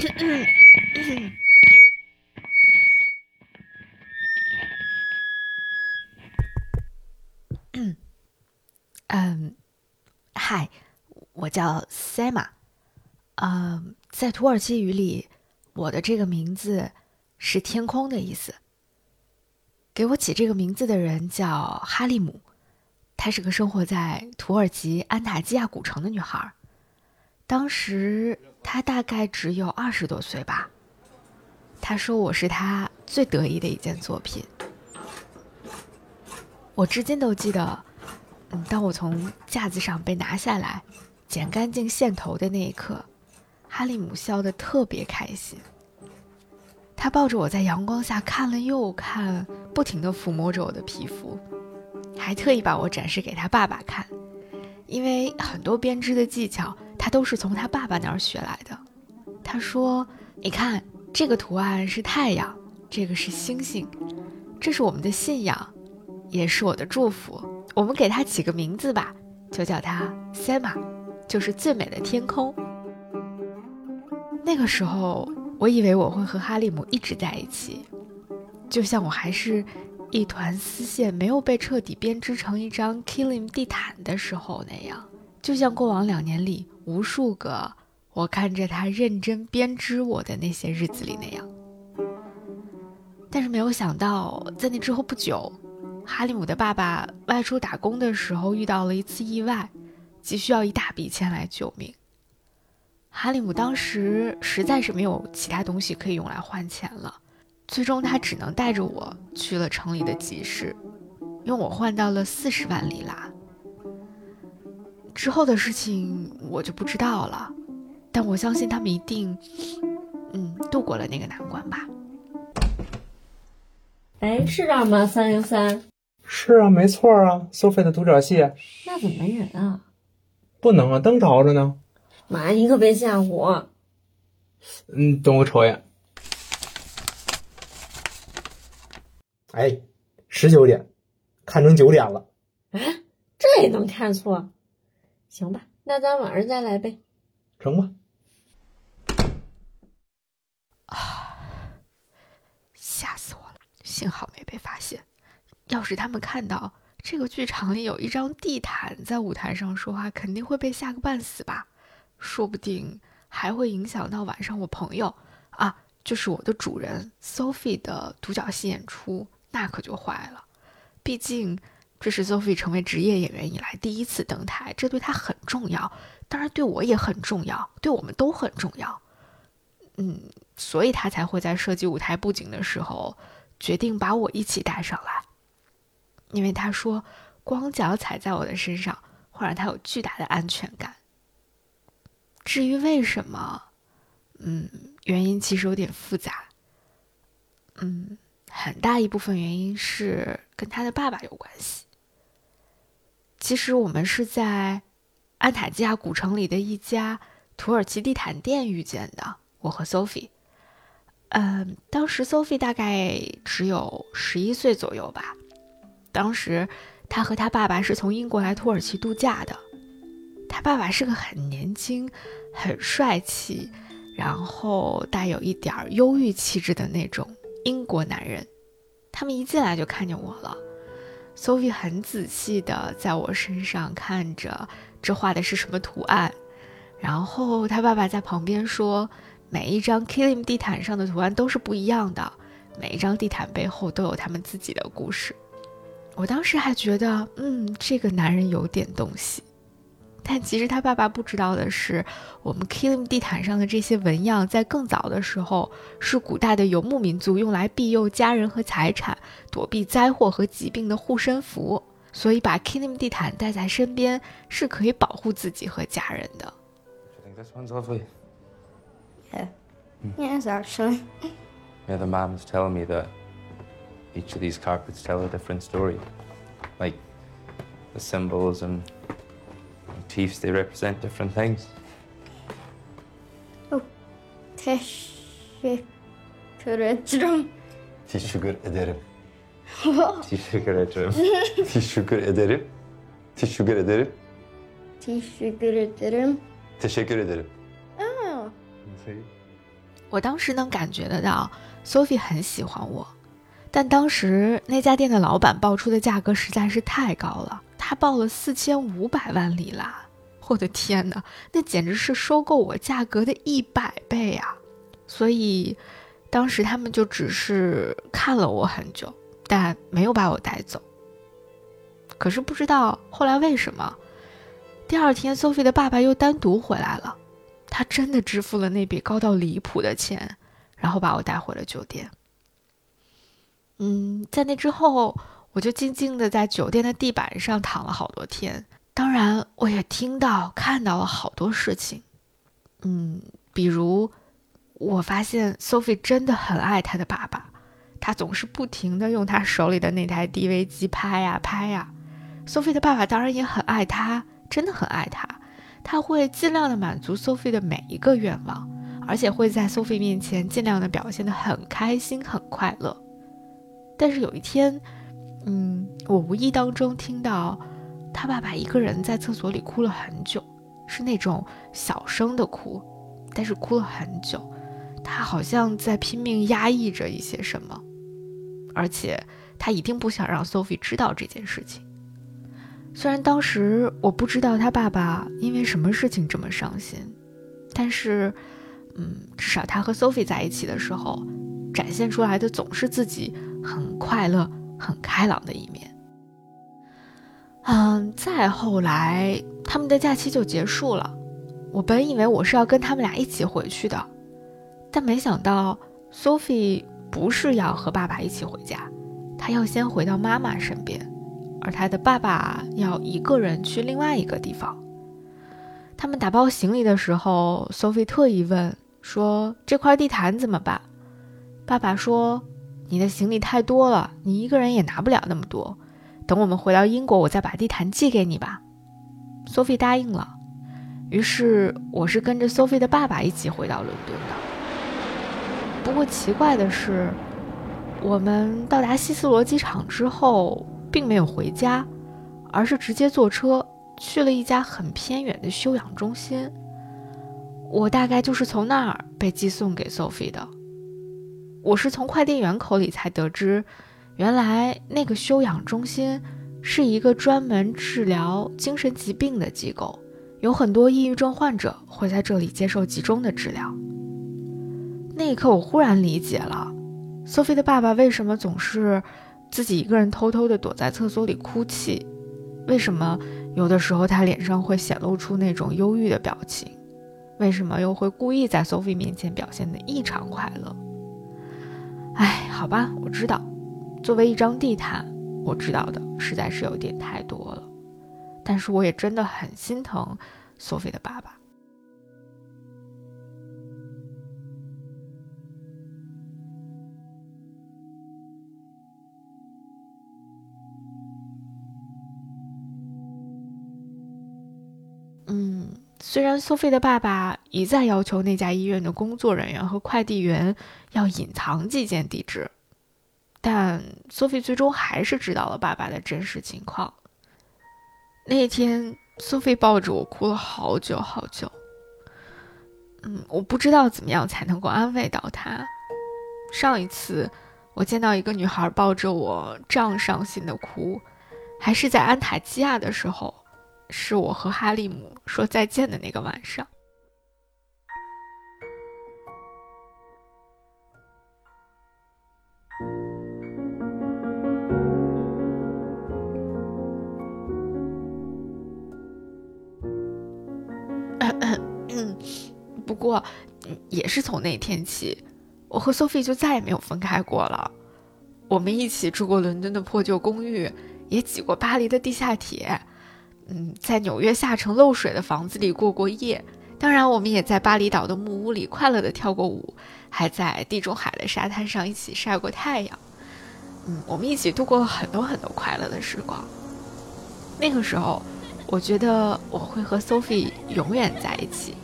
嗯，嗨，我叫塞玛。嗯，在土耳其语里，我的这个名字是“天空”的意思。给我起这个名字的人叫哈利姆，她是个生活在土耳其安塔基亚古城的女孩。当时他大概只有二十多岁吧。他说我是他最得意的一件作品。我至今都记得。嗯，当我从架子上被拿下来，剪干净线头的那一刻，哈利姆笑得特别开心。他抱着我在阳光下看了又看，不停地抚摸着我的皮肤，还特意把我展示给他爸爸看，因为很多编织的技巧他都是从他爸爸那儿学来的。他说：“你看，这个图案是太阳，这个是星星，这是我们的信仰，也是我的祝福。”我们给它起个名字吧，就叫它 Sema，就是最美的天空。那个时候，我以为我会和哈利姆一直在一起，就像我还是一团丝线没有被彻底编织成一张 Killing 地毯的时候那样，就像过往两年里无数个我看着他认真编织我的那些日子里那样。但是没有想到，在那之后不久。哈利姆的爸爸外出打工的时候遇到了一次意外，急需要一大笔钱来救命。哈利姆当时实在是没有其他东西可以用来换钱了，最终他只能带着我去了城里的集市，用我换到了四十万里拉。之后的事情我就不知道了，但我相信他们一定，嗯，度过了那个难关吧。哎，是这儿吗？三零三。是啊，没错啊，Sophie 的独角戏。那怎么没人啊？不能啊，灯着着呢。妈，你可别吓唬我。嗯，等我瞅一眼。哎，十九点，看成九点了。哎，这也能看错？行吧，那咱晚上再来呗。成吧。啊！吓死我了，幸好没被发现。要是他们看到这个剧场里有一张地毯在舞台上说话，肯定会被吓个半死吧？说不定还会影响到晚上我朋友啊，就是我的主人 Sophie 的独角戏演出，那可就坏了。毕竟这是 Sophie 成为职业演员以来第一次登台，这对她很重要，当然对我也很重要，对我们都很重要。嗯，所以他才会在设计舞台布景的时候决定把我一起带上来。因为他说，光脚踩在我的身上会让他有巨大的安全感。至于为什么，嗯，原因其实有点复杂。嗯，很大一部分原因是跟他的爸爸有关系。其实我们是在安塔基亚古城里的一家土耳其地毯店遇见的，我和 Sophie。嗯，当时 Sophie 大概只有十一岁左右吧。当时，他和他爸爸是从英国来土耳其度假的。他爸爸是个很年轻、很帅气，然后带有一点忧郁气质的那种英国男人。他们一进来就看见我了 Sofi 很仔细的在我身上看着这画的是什么图案。然后他爸爸在旁边说：“每一张 kilim 地毯上的图案都是不一样的，每一张地毯背后都有他们自己的故事。”我当时还觉得，嗯，这个男人有点东西，但其实他爸爸不知道的是，我们 Killing 地毯上的这些纹样，在更早的时候是古代的游牧民族用来庇佑家人和财产、躲避灾祸和疾病的护身符，所以把 Killing 地毯带在身边是可以保护自己和家人的。Yeah, yes, actually. Yeah, the mom was telling me that. each of these carpets tell a different story. Like the symbols and motifs, they represent different things. Teşekkür ederim. Teşekkür ederim. teşekkür ederim. Teşekkür ederim. Teşekkür ederim. Teşekkür ederim. Teşekkür ederim. 我当时能感觉得到，Sophie 很喜欢我，但当时那家店的老板报出的价格实在是太高了，他报了四千五百万里拉，我的天哪，那简直是收购我价格的一百倍啊！所以，当时他们就只是看了我很久，但没有把我带走。可是不知道后来为什么，第二天 Sophie 的爸爸又单独回来了。他真的支付了那笔高到离谱的钱，然后把我带回了酒店。嗯，在那之后，我就静静的在酒店的地板上躺了好多天。当然，我也听到、看到了好多事情。嗯，比如，我发现 Sophie 真的很爱她的爸爸，她总是不停的用她手里的那台 DV 机拍呀拍呀。Sophie 的爸爸当然也很爱她，真的很爱她。他会尽量的满足 Sophie 的每一个愿望，而且会在 Sophie 面前尽量的表现的很开心、很快乐。但是有一天，嗯，我无意当中听到他爸爸一个人在厕所里哭了很久，是那种小声的哭，但是哭了很久。他好像在拼命压抑着一些什么，而且他一定不想让 Sophie 知道这件事情。虽然当时我不知道他爸爸因为什么事情这么伤心，但是，嗯，至少他和 Sophie 在一起的时候，展现出来的总是自己很快乐、很开朗的一面。嗯，再后来，他们的假期就结束了。我本以为我是要跟他们俩一起回去的，但没想到 Sophie 不是要和爸爸一起回家，她要先回到妈妈身边。而他的爸爸要一个人去另外一个地方。他们打包行李的时候，Sophie 特意问说：“这块地毯怎么办？”爸爸说：“你的行李太多了，你一个人也拿不了那么多。等我们回到英国，我再把地毯寄给你吧。”Sophie 答应了。于是我是跟着 Sophie 的爸爸一起回到伦敦的。不过奇怪的是，我们到达希斯罗机场之后。并没有回家，而是直接坐车去了一家很偏远的休养中心。我大概就是从那儿被寄送给 Sophie 的。我是从快递员口里才得知，原来那个休养中心是一个专门治疗精神疾病的机构，有很多抑郁症患者会在这里接受集中的治疗。那一刻，我忽然理解了，Sophie 的爸爸为什么总是。自己一个人偷偷的躲在厕所里哭泣，为什么有的时候他脸上会显露出那种忧郁的表情？为什么又会故意在 Sophie 面前表现的异常快乐？哎，好吧，我知道，作为一张地毯，我知道的实在是有点太多了，但是我也真的很心疼 Sophie 的爸爸。虽然苏菲的爸爸一再要求那家医院的工作人员和快递员要隐藏寄件地址，但 Sophie 最终还是知道了爸爸的真实情况。那天，Sophie 抱着我哭了好久好久。嗯，我不知道怎么样才能够安慰到她。上一次我见到一个女孩抱着我这样伤心的哭，还是在安塔基亚的时候。是我和哈利姆说再见的那个晚上。不过，也是从那天起，我和 Sophie 就再也没有分开过了。我们一起住过伦敦的破旧公寓，也挤过巴黎的地下铁。嗯，在纽约下城漏水的房子里过过夜，当然，我们也在巴厘岛的木屋里快乐的跳过舞，还在地中海的沙滩上一起晒过太阳。嗯，我们一起度过了很多很多快乐的时光。那个时候，我觉得我会和 Sophie 永远在一起，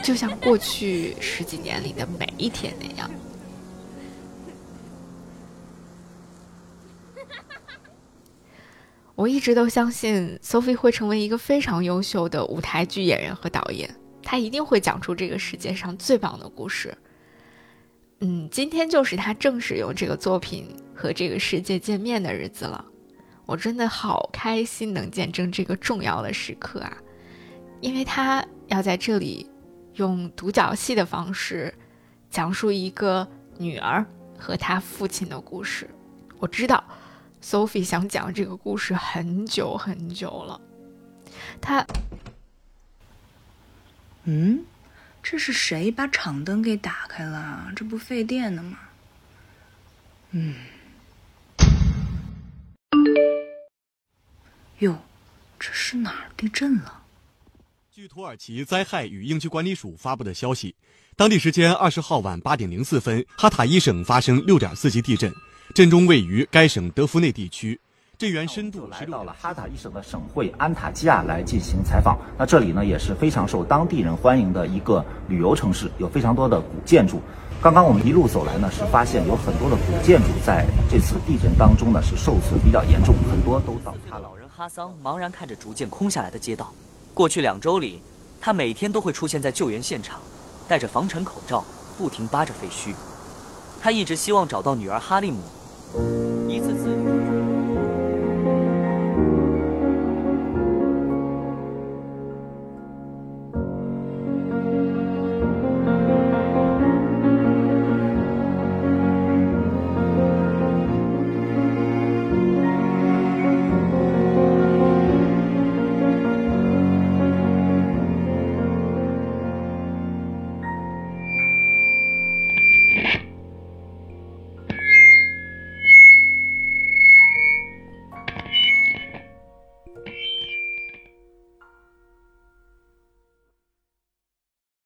就像过去十几年里的每一天那样。我一直都相信 Sophie 会成为一个非常优秀的舞台剧演员和导演，她一定会讲出这个世界上最棒的故事。嗯，今天就是他正式用这个作品和这个世界见面的日子了。我真的好开心能见证这个重要的时刻啊！因为他要在这里用独角戏的方式讲述一个女儿和她父亲的故事。我知道 Sophie 想讲这个故事很久很久了。他，嗯，这是谁把场灯给打开了？这不费电呢吗？嗯。哟，这是哪儿地震了？据土耳其灾害与应急管理署发布的消息，当地时间二十号晚八点零四分，哈塔伊省发生六点四级地震，震中位于该省德夫内地区，震源深度来到了哈塔伊省的省会安塔基亚来进行采访。那这里呢也是非常受当地人欢迎的一个旅游城市，有非常多的古建筑。刚刚我们一路走来呢，是发现有很多的古建筑在这次地震当中呢是受损比较严重，很多都倒塌了。哈桑茫然看着逐渐空下来的街道。过去两周里，他每天都会出现在救援现场，戴着防尘口罩，不停扒着废墟。他一直希望找到女儿哈利姆。